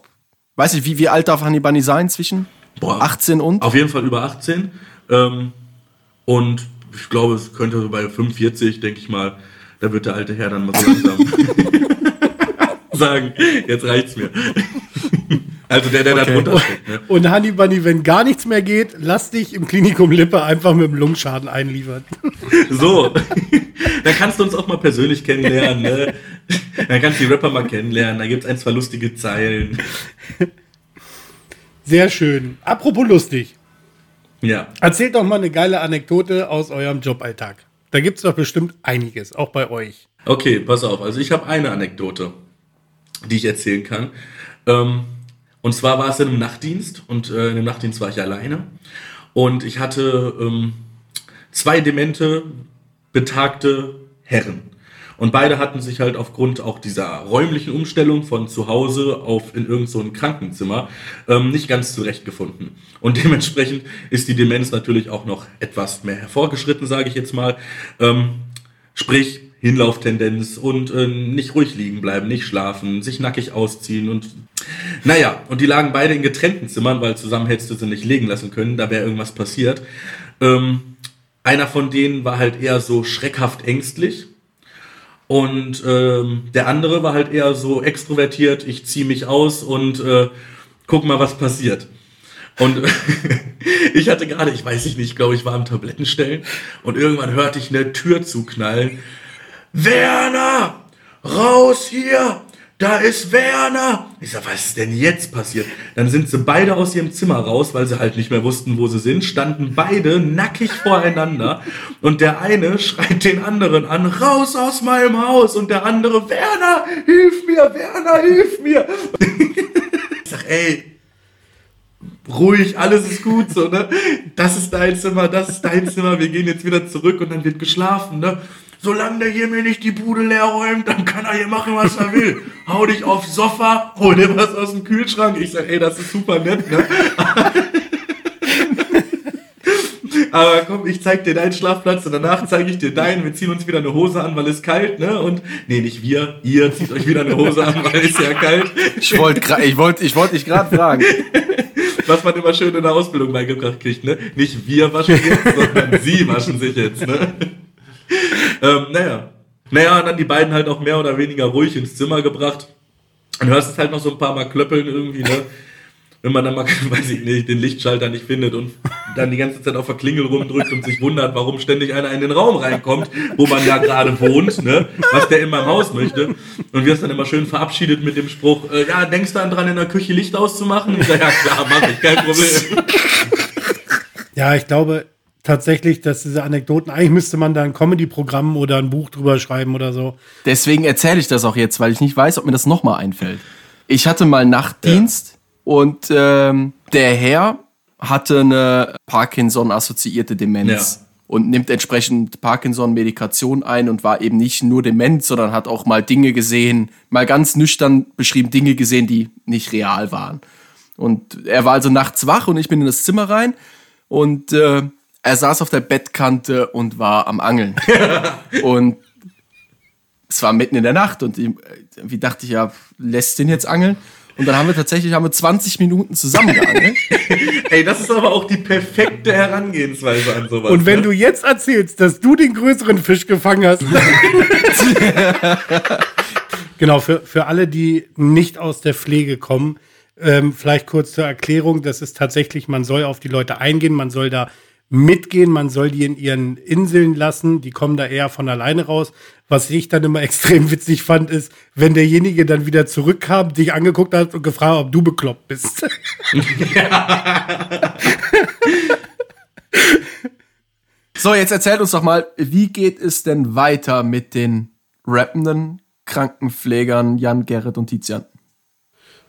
weiß ich, wie, wie alt darf Honey Bunny sein zwischen? Boah. 18 und? Auf jeden Fall über 18. Ähm, und ich glaube, es könnte so bei 45, denke ich mal, da wird der alte Herr dann mal so langsam sagen, jetzt reicht's mir. Also der, der da drunter steht. Ne? Und Honey Bunny, wenn gar nichts mehr geht, lass dich im Klinikum Lippe einfach mit dem Lungenschaden einliefern. So, dann kannst du uns auch mal persönlich kennenlernen. Ne? Dann kannst du die Rapper mal kennenlernen. Da gibt's ein, zwei lustige Zeilen. Sehr schön. Apropos lustig. Ja. Erzählt doch mal eine geile Anekdote aus eurem Joballtag. Da gibt's doch bestimmt einiges, auch bei euch. Okay, pass auf. Also ich habe eine Anekdote, die ich erzählen kann. Ähm, und zwar war es in einem Nachtdienst und äh, in dem Nachtdienst war ich alleine. Und ich hatte ähm, zwei demente, betagte Herren. Und beide hatten sich halt aufgrund auch dieser räumlichen Umstellung von zu Hause auf in irgendein so Krankenzimmer ähm, nicht ganz zurechtgefunden. Und dementsprechend ist die Demenz natürlich auch noch etwas mehr hervorgeschritten, sage ich jetzt mal. Ähm, sprich, Hinlauftendenz und äh, nicht ruhig liegen bleiben, nicht schlafen, sich nackig ausziehen und naja, und die lagen beide in getrennten Zimmern, weil zusammen hättest du sie nicht legen lassen können, da wäre irgendwas passiert. Ähm, einer von denen war halt eher so schreckhaft ängstlich und ähm, der andere war halt eher so extrovertiert, ich ziehe mich aus und äh, guck mal, was passiert. Und ich hatte gerade, ich weiß nicht, ich glaube, ich war am Tablettenstellen und irgendwann hörte ich eine Tür zuknallen. Werner, raus hier! Da ist Werner! Ich sag, was ist denn jetzt passiert? Dann sind sie beide aus ihrem Zimmer raus, weil sie halt nicht mehr wussten, wo sie sind, standen beide nackig voreinander und der eine schreit den anderen an, raus aus meinem Haus und der andere, Werner, hilf mir, Werner, hilf mir! Ich sag, ey, ruhig, alles ist gut, so, ne? Das ist dein Zimmer, das ist dein Zimmer, wir gehen jetzt wieder zurück und dann wird geschlafen, ne? Solange der hier mir nicht die Bude leer räumt, dann kann er hier machen, was er will. Hau dich aufs Sofa, hol dir was aus dem Kühlschrank. Ich sag, ey, das ist super nett, ne? Aber komm, ich zeig dir deinen Schlafplatz und danach zeige ich dir deinen. Wir ziehen uns wieder eine Hose an, weil es kalt, ne? Und nee, nicht wir, ihr zieht euch wieder eine Hose an, weil es ja kalt. Ich wollte ich wollt, ich wollt dich gerade fragen. Was man immer schön in der Ausbildung beigebracht kriegt, ne? Nicht wir waschen jetzt, sondern sie waschen sich jetzt, ne? Ähm, naja. Naja, und dann die beiden halt auch mehr oder weniger ruhig ins Zimmer gebracht. Dann hörst es halt noch so ein paar Mal klöppeln irgendwie, ne? Wenn man dann mal, weiß ich nicht, den Lichtschalter nicht findet und dann die ganze Zeit auf der Klingel rumdrückt und sich wundert, warum ständig einer in den Raum reinkommt, wo man da gerade wohnt, ne? Was der in meinem Haus möchte. Und wir es dann immer schön verabschiedet mit dem Spruch, äh, ja, denkst du dann dran, in der Küche Licht auszumachen? Ich sag, ja klar, mach ich, kein Problem. Ja, ich glaube, tatsächlich, dass diese Anekdoten, eigentlich müsste man da ein Comedy-Programm oder ein Buch drüber schreiben oder so. Deswegen erzähle ich das auch jetzt, weil ich nicht weiß, ob mir das nochmal einfällt. Ich hatte mal Nachtdienst und ähm, der Herr hatte eine Parkinson-assoziierte Demenz. Ja. Und nimmt entsprechend Parkinson-Medikation ein und war eben nicht nur dement, sondern hat auch mal Dinge gesehen, mal ganz nüchtern beschrieben, Dinge gesehen, die nicht real waren. Und er war also nachts wach und ich bin in das Zimmer rein und äh, er saß auf der Bettkante und war am Angeln. und es war mitten in der Nacht und ich, wie dachte ich, ja, lässt den jetzt angeln? Und dann haben wir tatsächlich haben wir 20 Minuten zusammen geangelt. Ey, das ist aber auch die perfekte Herangehensweise an sowas. Und wenn ne? du jetzt erzählst, dass du den größeren Fisch gefangen hast. genau, für, für alle, die nicht aus der Pflege kommen, ähm, vielleicht kurz zur Erklärung, das ist tatsächlich, man soll auf die Leute eingehen, man soll da mitgehen, man soll die in ihren Inseln lassen, die kommen da eher von alleine raus. Was ich dann immer extrem witzig fand, ist, wenn derjenige dann wieder zurückkam, dich angeguckt hat und gefragt, ob du bekloppt bist. So, jetzt erzählt uns doch mal, wie geht es denn weiter mit den rappenden Krankenpflegern Jan, Gerrit und Tizian?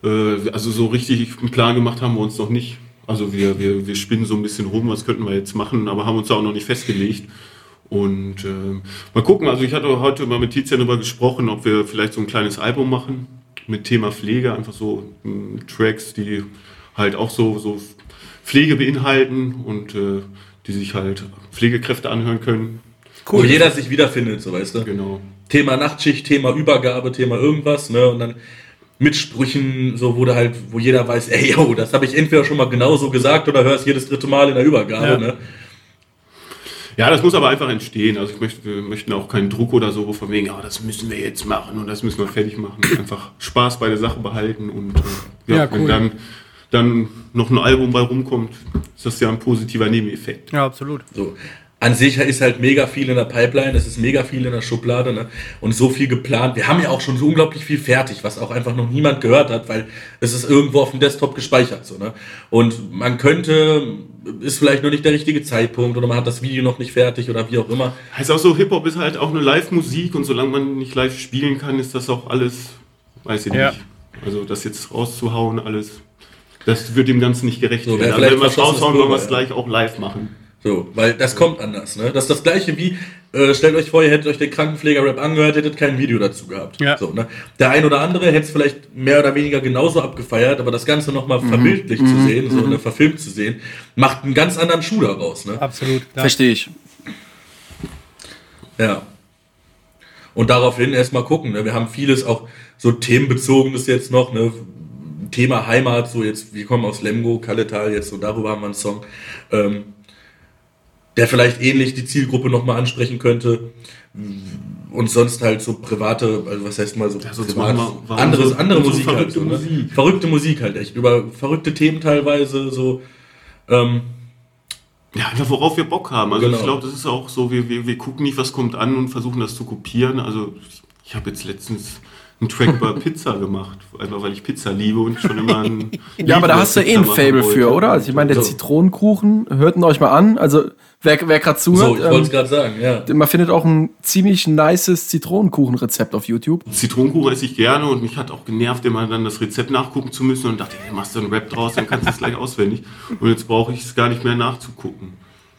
Äh, also so richtig einen Plan gemacht haben wir uns noch nicht. Also wir, wir, wir spinnen so ein bisschen rum, was könnten wir jetzt machen, aber haben uns da auch noch nicht festgelegt. Und äh, mal gucken, also ich hatte heute mal mit Tizian darüber gesprochen, ob wir vielleicht so ein kleines Album machen mit Thema Pflege, einfach so mh, Tracks, die halt auch so, so Pflege beinhalten und äh, die sich halt Pflegekräfte anhören können. Wo jeder sich wiederfindet, so weißt du. Genau. Thema Nachtschicht, Thema Übergabe, Thema irgendwas, ne? Und dann mit Sprüchen, so wo du halt, wo jeder weiß, ey, yo, das habe ich entweder schon mal genauso gesagt oder hörst jedes dritte Mal in der Übergabe, Ja. ne? Ja, das muss aber einfach entstehen. Also ich möchte, wir möchten auch keinen Druck oder so von wegen, ah, das müssen wir jetzt machen und das müssen wir fertig machen. Einfach Spaß bei der Sache behalten und äh, ja, Ja, wenn cool. dann, dann noch ein Album bei rumkommt, ist das ja ein positiver Nebeneffekt. Ja, absolut. So. An sich ist halt mega viel in der Pipeline, es ist mega viel in der Schublade ne? und so viel geplant. Wir haben ja auch schon so unglaublich viel fertig, was auch einfach noch niemand gehört hat, weil es ist irgendwo auf dem Desktop gespeichert. So, ne? Und man könnte, ist vielleicht noch nicht der richtige Zeitpunkt oder man hat das Video noch nicht fertig oder wie auch immer. Heißt auch so, Hip-Hop ist halt auch eine Live-Musik und solange man nicht live spielen kann, ist das auch alles, weiß ich Ja. nicht. Also das jetzt rauszuhauen, alles, das wird dem Ganzen nicht gerecht So, werden. Also wenn wir es raushauen, wollen wir es gleich auch live machen. So, weil das kommt anders, ne? Das ist das gleiche wie, äh, stellt euch vor, ihr hättet euch den Krankenpfleger-Rap angehört, hättet kein Video dazu gehabt. Ja. So, ne? Der ein oder andere hätte es vielleicht mehr oder weniger genauso abgefeiert, aber das Ganze nochmal Mhm. verbildlich zu sehen, so ne, verfilmt zu sehen, macht einen ganz anderen Schuh daraus, ne? Absolut. Ja. Verstehe ich. Ja. Und daraufhin erstmal gucken. Ne? Wir haben vieles auch so themenbezogenes jetzt noch. Ne? Thema Heimat, so jetzt, wir kommen aus Lemgo, Kalletal, jetzt so darüber haben wir einen Song, ähm, der vielleicht ähnlich die Zielgruppe nochmal ansprechen könnte. Und sonst halt so private, also was heißt mal so Ja, privat, warum anderes, so- andere so Musik halt. verrückte So, ne? Musik. Verrückte Musik halt echt. Über verrückte Themen teilweise, so. Ähm, Ja, einfach worauf wir Bock haben. Also Genau. ich glaube, das ist auch so, wir, wir, wir gucken nicht, was kommt an und versuchen das zu kopieren. Also ich, ich habe jetzt letztens einen Track über Pizza gemacht, einfach weil ich Pizza liebe und schon immer ein Ja, aber da hast du eh ein Fable für, oder? Also ich meine, der So. Zitronenkuchen, hört ihn euch mal an. Also wer, wer gerade so, zuhört, ich wollte es ähm, gerade sagen, ja. man findet auch ein ziemlich nices Zitronenkuchenrezept auf YouTube. Zitronenkuchen esse ich gerne und mich hat auch genervt, immer dann das Rezept nachgucken zu müssen und dachte, hey, machst du einen Rap draus, dann kannst du es gleich auswendig. Und jetzt brauche ich es gar nicht mehr nachzugucken.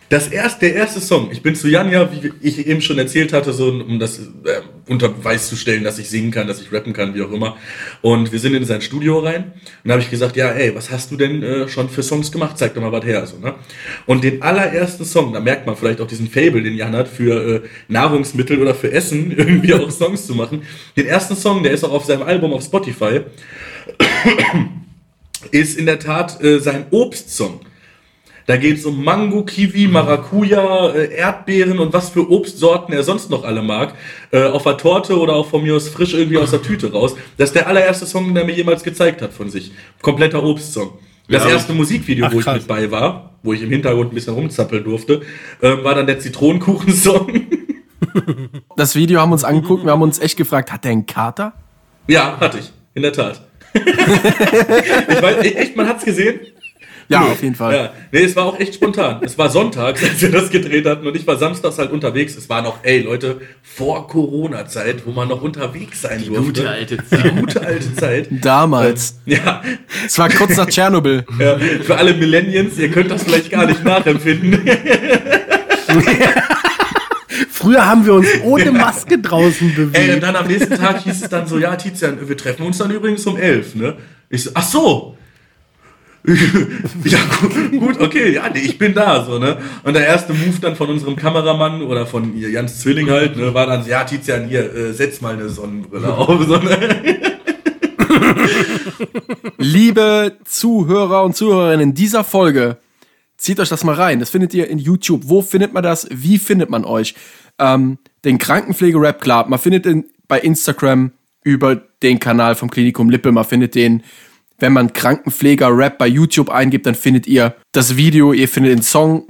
Das erste, der erste Song, ich bin zu Janja, wie ich eben schon erzählt hatte, so um das äh, unter Beweis zu stellen, dass ich singen kann, dass ich rappen kann, wie auch immer. Und wir sind in sein Studio rein und habe ich gesagt, ja, ey, was hast du denn äh, schon für Songs gemacht? Zeig doch mal was her. So, ne? Und den allerersten Song, da merkt man vielleicht auch diesen Fable, den Jan hat, für äh, Nahrungsmittel oder für Essen, irgendwie auch Songs zu machen. Den ersten Song, der ist auch auf seinem Album auf Spotify, ist in der Tat äh, sein Obstsong. Da geht es um Mango, Kiwi, Maracuja, äh, Erdbeeren und was für Obstsorten er sonst noch alle mag. Äh, auf der Torte oder auch von mir aus frisch irgendwie aus der Tüte raus. Das ist der allererste Song, den er mir jemals gezeigt hat von sich. Kompletter Obstsong. Das Ja. erste Musikvideo, Ach, wo ich krass. mit bei war, wo ich im Hintergrund ein bisschen rumzappeln durfte, ähm, war dann der Zitronenkuchensong. Das Video haben wir uns angeguckt, wir haben uns echt gefragt, hat der einen Kater? ja, hatte ich. In der Tat. ich weiß, e- echt, man hat's gesehen. Ja, auf jeden Fall. Ja, nee, es war auch echt spontan. Es war Sonntag, als wir das gedreht hatten und ich war samstags halt unterwegs. Es war noch, ey Leute, vor Corona-Zeit, wo man noch unterwegs sein durfte. Gute alte Zeit. Die gute alte Zeit. Damals. Ja, Es war kurz nach Tschernobyl. ja, für alle Millennials, ihr könnt das vielleicht gar nicht nachempfinden. Früher haben wir uns ohne Maske draußen Ey, und bewegt. dann am nächsten Tag hieß es dann so, ja, Tizian, wir treffen uns dann übrigens um elf, ne? Ich so, ach so. ja, gut, gut, okay, ja, nee, ich bin da, so, ne? Und der erste Move dann von unserem Kameramann oder von Jans Zwilling halt, ne, war dann, ja, Tizian, hier, äh, setz mal eine Sonnenbrille auf, so, ne? Liebe Zuhörer und Zuhörerinnen dieser Folge, zieht euch das mal rein. Das findet ihr in YouTube. Wo findet man das? Wie findet man euch? Ähm, den Krankenpflege-Rap, klar. Man findet den bei Instagram über den Kanal vom Klinikum Lippe. Man findet den, wenn man Krankenpfleger-Rap bei YouTube eingibt, dann findet ihr das Video, ihr findet den Song.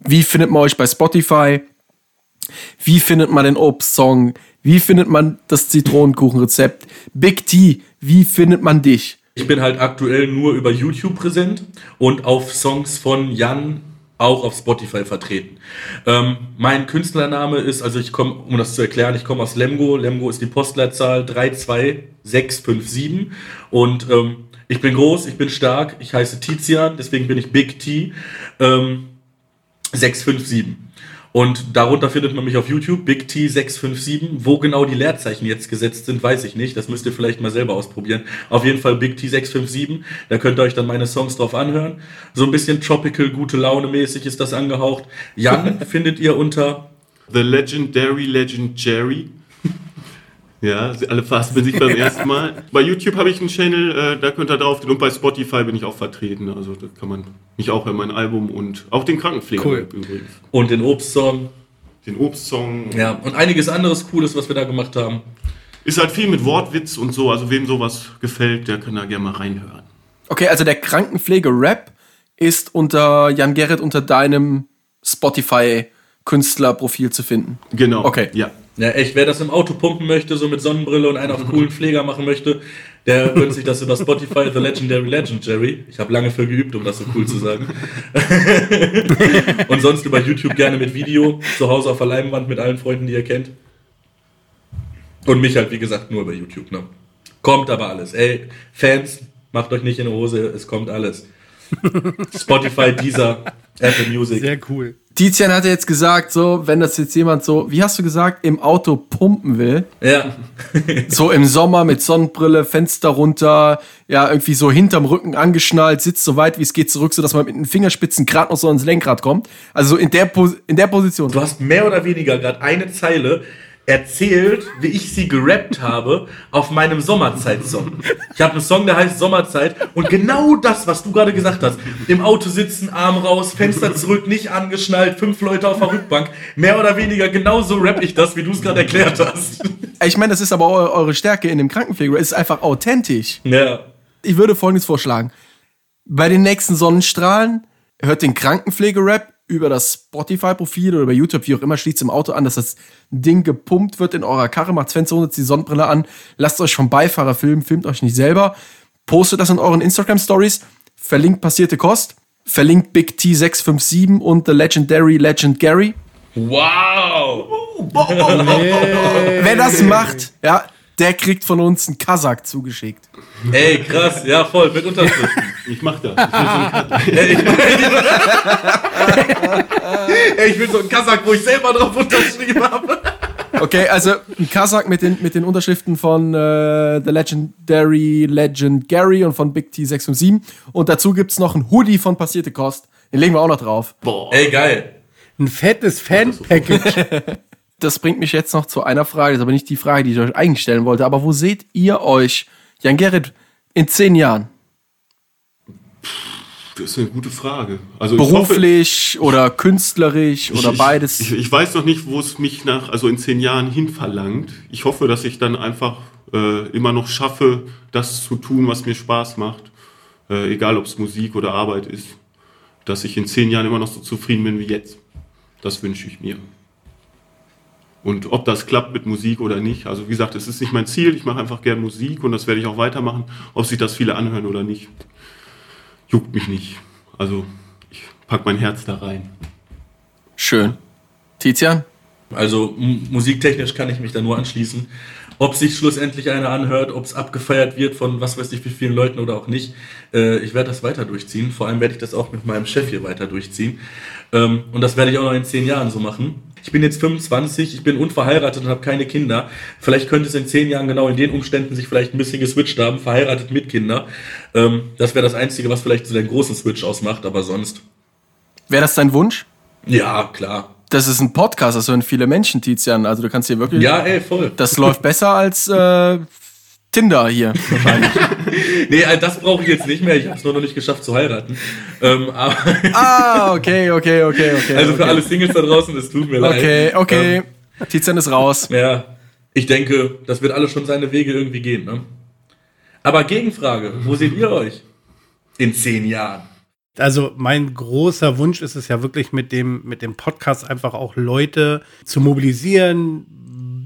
Wie findet man euch bei Spotify? Wie findet man den Obstsong? Wie findet man das Zitronenkuchenrezept? Big T, wie findet man dich? Ich bin halt aktuell nur über YouTube präsent und auf Songs von Jan auch auf Spotify vertreten. Ähm, mein Künstlername ist, also ich komme, um das zu erklären, ich komme aus Lemgo. Lemgo ist die Postleitzahl 32657 und ähm, ich bin groß, ich bin stark, ich heiße Tizian, deswegen bin ich Big T. Ähm, 657. Und darunter findet man mich auf YouTube, Big T657. Wo genau die Leerzeichen jetzt gesetzt sind, weiß ich nicht. Das müsst ihr vielleicht mal selber ausprobieren. Auf jeden Fall Big T657. Da könnt ihr euch dann meine Songs drauf anhören. So ein bisschen tropical, gute Laune mäßig ist das angehaucht. Jan findet ihr unter The Legendary Legend Jerry. Ja, sie alle fassen sich beim ersten Mal. Bei YouTube habe ich einen Channel, äh, da könnt ihr drauf gehen. Und bei Spotify bin ich auch vertreten. Also da kann man mich auch hören, mein Album und auch den Krankenpfleger Cool. übrigens. und den Obstsong. Den Obstsong. Ja, und einiges anderes Cooles, was wir da gemacht haben. Ist halt viel mit Wortwitz und so. Also wem sowas gefällt, der kann da gerne mal reinhören. Okay, also der Krankenpflege-Rap ist unter Jan Gerrit unter deinem Spotify-Künstlerprofil zu finden. Genau. Okay. Ja. Ja, echt, wer das im Auto pumpen möchte, so mit Sonnenbrille und einen auf coolen Pfleger machen möchte, der gönnt sich das über Spotify, The Legendary Legend Jerry. Ich habe lange für geübt, um das so cool zu sagen. und sonst über YouTube gerne mit Video, zu Hause auf der Leinwand mit allen Freunden, die ihr kennt. Und mich halt, wie gesagt, nur über YouTube. Ne? Kommt aber alles. Ey, Fans, macht euch nicht in die Hose, es kommt alles. Spotify, Deezer, Apple Music. Sehr cool. Tizian hatte jetzt gesagt, so, wenn das jetzt jemand so, wie hast du gesagt, im Auto pumpen will, Ja. so im Sommer mit Sonnenbrille, Fenster runter, ja, irgendwie so hinterm Rücken angeschnallt, sitzt so weit wie es geht zurück, sodass man mit den Fingerspitzen gerade noch so ans Lenkrad kommt. Also so in der, Pos in der Position. Du hast mehr oder weniger gerade eine Zeile erzählt, wie ich sie gerappt habe auf meinem Sommerzeit-Song. Ich habe einen Song, der heißt Sommerzeit und genau das, was du gerade gesagt hast, im Auto sitzen, Arm raus, Fenster zurück, nicht angeschnallt, fünf Leute auf der Rückbank, mehr oder weniger genauso rapp ich das, wie du es gerade erklärt hast. Ich meine, das ist aber eu eure Stärke in dem Krankenpflege. Es ist einfach authentisch. Ja. Ich würde folgendes vorschlagen. Bei den nächsten Sonnenstrahlen hört den Krankenpflege-Rap über das Spotify-Profil oder über YouTube, wie auch immer, schließt im Auto an, dass das Ding gepumpt wird in eurer Karre, macht Fenster runter, zieht die Sonnenbrille an, lasst euch vom Beifahrer filmen, filmt euch nicht selber, postet das in euren Instagram-Stories, verlinkt passierte Kost, verlinkt Big T657 und The Legendary Legend Gary. Wow! Wer das macht, ja, der kriegt von uns einen Kasach zugeschickt. Ey, krass, ja voll, mit Unterschriften. Ich mach das. Ich will so ein Ey, ich will so einen Kasach, wo ich selber drauf unterschrieben habe. Okay, also ein Kasach mit den, mit den Unterschriften von äh, The Legendary Legend Gary und von Big T657. Und dazu gibt's noch ein Hoodie von Passierte Kost. Den legen wir auch noch drauf. Ey, geil. Ein fettes Fan-Package. Das bringt mich jetzt noch zu einer Frage. Das ist aber nicht die Frage, die ich euch eigentlich stellen wollte. Aber wo seht ihr euch, Jan Gerrit, in zehn Jahren? Das ist eine gute Frage. Also ich hoffe, Beruflich oder künstlerisch oder ich, beides? Ich, ich weiß noch nicht, wo es mich nach, also in zehn Jahren hin verlangt. Ich hoffe, dass ich dann einfach äh, immer noch schaffe, das zu tun, was mir Spaß macht. Äh, egal, ob es Musik oder Arbeit ist. Dass ich in zehn Jahren immer noch so zufrieden bin wie jetzt. Das wünsche ich mir. Und ob das klappt mit Musik oder nicht, also wie gesagt, es ist nicht mein Ziel. Ich mache einfach gern Musik und das werde ich auch weitermachen. Ob sich das viele anhören oder nicht, juckt mich nicht. Also ich pack mein Herz da rein. Schön. Tizian? Also musiktechnisch kann ich mich da nur anschließen. Ob sich schlussendlich einer anhört, ob es abgefeiert wird von was weiß ich wie vielen Leuten oder auch nicht, äh, ich werde das weiter durchziehen. Vor allem werde ich das auch mit meinem Chef hier weiter durchziehen. Ähm, und das werde ich auch noch in zehn Jahren so machen. Ich bin jetzt 25, ich bin unverheiratet und habe keine Kinder. Vielleicht könnte es in zehn Jahren genau in den Umständen sich vielleicht ein bisschen geswitcht haben, verheiratet mit Kinder. Ähm, das wäre das Einzige, was vielleicht so den großen Switch ausmacht, aber sonst. Wäre das dein Wunsch? Ja, klar. Das ist ein Podcast, das hören viele Menschen, Tizian. Also du kannst hier wirklich. Ja, ey, voll. Das läuft besser als äh, Tinder hier. Wahrscheinlich. Nee, äh, das brauche ich jetzt nicht mehr. Ich habe es nur noch nicht geschafft zu heiraten. Ähm, aber ah, okay, okay, okay, okay. also okay. für alle Singles da draußen, es tut mir leid. Okay, okay. Ähm, Tizian ist raus. ja, ich denke, das wird alles schon seine Wege irgendwie gehen. Ne? Aber Gegenfrage, wo seht ihr euch in zehn Jahren? Also mein großer Wunsch ist es ja wirklich mit dem, mit dem Podcast einfach auch Leute zu mobilisieren,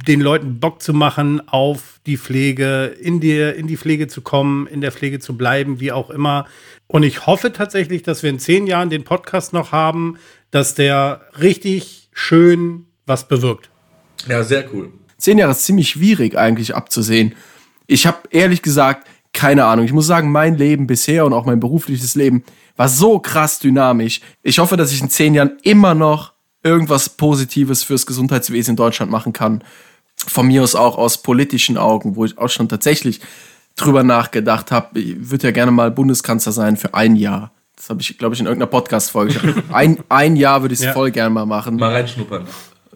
den Leuten Bock zu machen, auf die Pflege, in die, in die Pflege zu kommen, in der Pflege zu bleiben, wie auch immer. Und ich hoffe tatsächlich, dass wir in zehn Jahren den Podcast noch haben, dass der richtig schön was bewirkt. Ja, sehr cool. Zehn Jahre ist ziemlich schwierig eigentlich abzusehen. Ich habe ehrlich gesagt keine Ahnung. Ich muss sagen, mein Leben bisher und auch mein berufliches Leben war so krass dynamisch. Ich hoffe, dass ich in zehn Jahren immer noch irgendwas Positives fürs Gesundheitswesen in Deutschland machen kann. Von mir aus auch aus politischen Augen, wo ich auch schon tatsächlich drüber nachgedacht habe. Ich würde ja gerne mal Bundeskanzler sein für ein Jahr. Das habe ich, glaube ich, in irgendeiner Podcast-Folge. gesagt. Ein, ein Jahr würde ich es Ja. voll gerne mal machen. Mal reinschnuppern.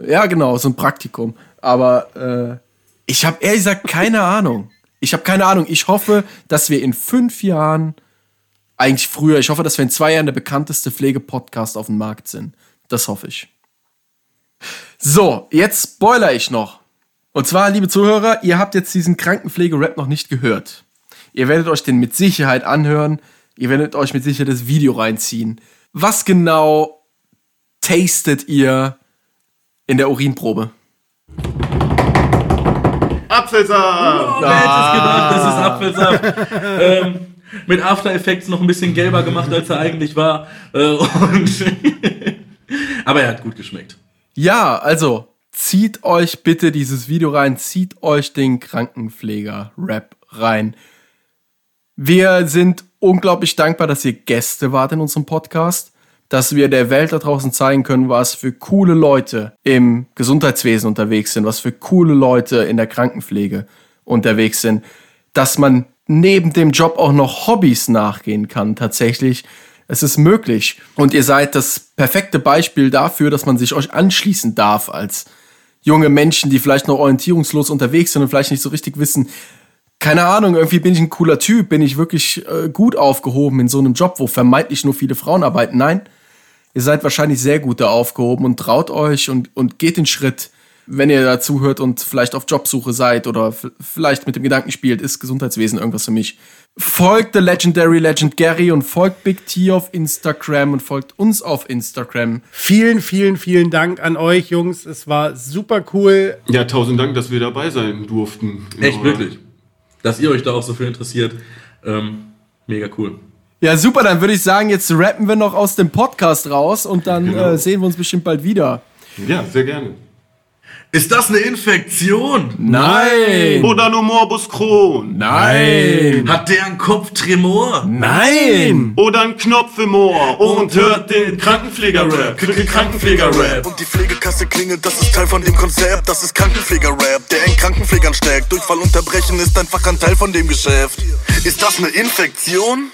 Ja, genau, so ein Praktikum. Aber äh, ich habe ehrlich gesagt keine Ahnung. Ich habe keine Ahnung. Ich hoffe, dass wir in fünf Jahren, eigentlich früher, ich hoffe, dass wir in zwei Jahren der bekannteste Pflegepodcast auf dem Markt sind. Das hoffe ich. So, jetzt spoiler ich noch. Und zwar, liebe Zuhörer, ihr habt jetzt diesen Krankenpflege-Rap noch nicht gehört. Ihr werdet euch den mit Sicherheit anhören. Ihr werdet euch mit Sicherheit das Video reinziehen. Was genau tastet ihr in der Urinprobe? Apfelsaft! Wer hätte es gedacht, das ist Apfelsaft. ähm, mit After Effects noch ein bisschen gelber gemacht, als er eigentlich war. Äh, und Aber er hat gut geschmeckt. Ja, also zieht euch bitte dieses Video rein, zieht euch den Krankenpfleger-Rap rein. Wir sind unglaublich dankbar, dass ihr Gäste wart in unserem Podcast, dass wir der Welt da draußen zeigen können, was für coole Leute im Gesundheitswesen unterwegs sind, was für coole Leute in der Krankenpflege unterwegs sind, dass man neben dem Job auch noch Hobbys nachgehen kann, tatsächlich. Es ist möglich. Und ihr seid das perfekte Beispiel dafür, dass man sich euch anschließen darf als junge Menschen, die vielleicht noch orientierungslos unterwegs sind und vielleicht nicht so richtig wissen, keine Ahnung, irgendwie bin ich ein cooler Typ, bin ich wirklich äh, gut aufgehoben in so einem Job, wo vermeintlich nur viele Frauen arbeiten. Nein, ihr seid wahrscheinlich sehr gut da aufgehoben und traut euch und, und geht den Schritt, wenn ihr dazu hört und vielleicht auf Jobsuche seid oder vielleicht mit dem Gedanken spielt, ist Gesundheitswesen irgendwas für mich. Folgt The Legendary Legend Gary und folgt Big T auf Instagram und folgt uns auf Instagram. Vielen, vielen, vielen Dank an euch, Jungs. Es war super cool. Ja, tausend Dank, dass wir dabei sein durften. Echt, Ja. wirklich. Dass ihr euch da auch so viel interessiert. Ähm, mega cool. Ja, super, dann würde ich sagen, jetzt rappen wir noch aus dem Podcast raus und dann Genau. äh, sehen wir uns bestimmt bald wieder. Ja, sehr gerne. Ist das eine Infektion? Nein! Oder nur Morbus Crohn. Nein! Hat der einen Kopftremor? Nein! Oder ein Knopf im Ohr und hört den Krankenpfleger-Rap. Krankenpfleger-Rap. Und die Pflegekasse klingelt, das ist Teil von dem Konzept. Das ist Krankenpfleger-Rap, der in Krankenpflegern steckt. Durchfall unterbrechen ist einfach ein Teil von dem Geschäft. Ist das eine Infektion?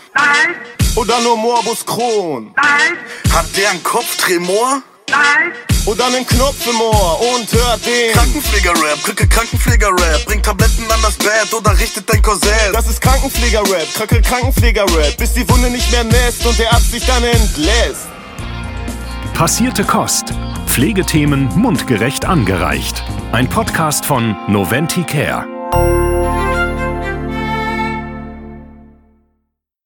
Oder nur Morbus Crohn. Hat der einen Kopftremor? Oder einen Knopf im Ohr und hört den. Krankenpfleger-Rap, Krücke Krankenpfleger-Rap. Bring Tabletten an das Bett oder richtet dein Korsett. Das ist Krankenpfleger-Rap, Kröckel Krankenpfleger-Rap, bis die Wunde nicht mehr nässt und der Arzt sich dann entlässt. Passierte Kost. Pflegethemen mundgerecht angereicht. Ein Podcast von Noventi Care.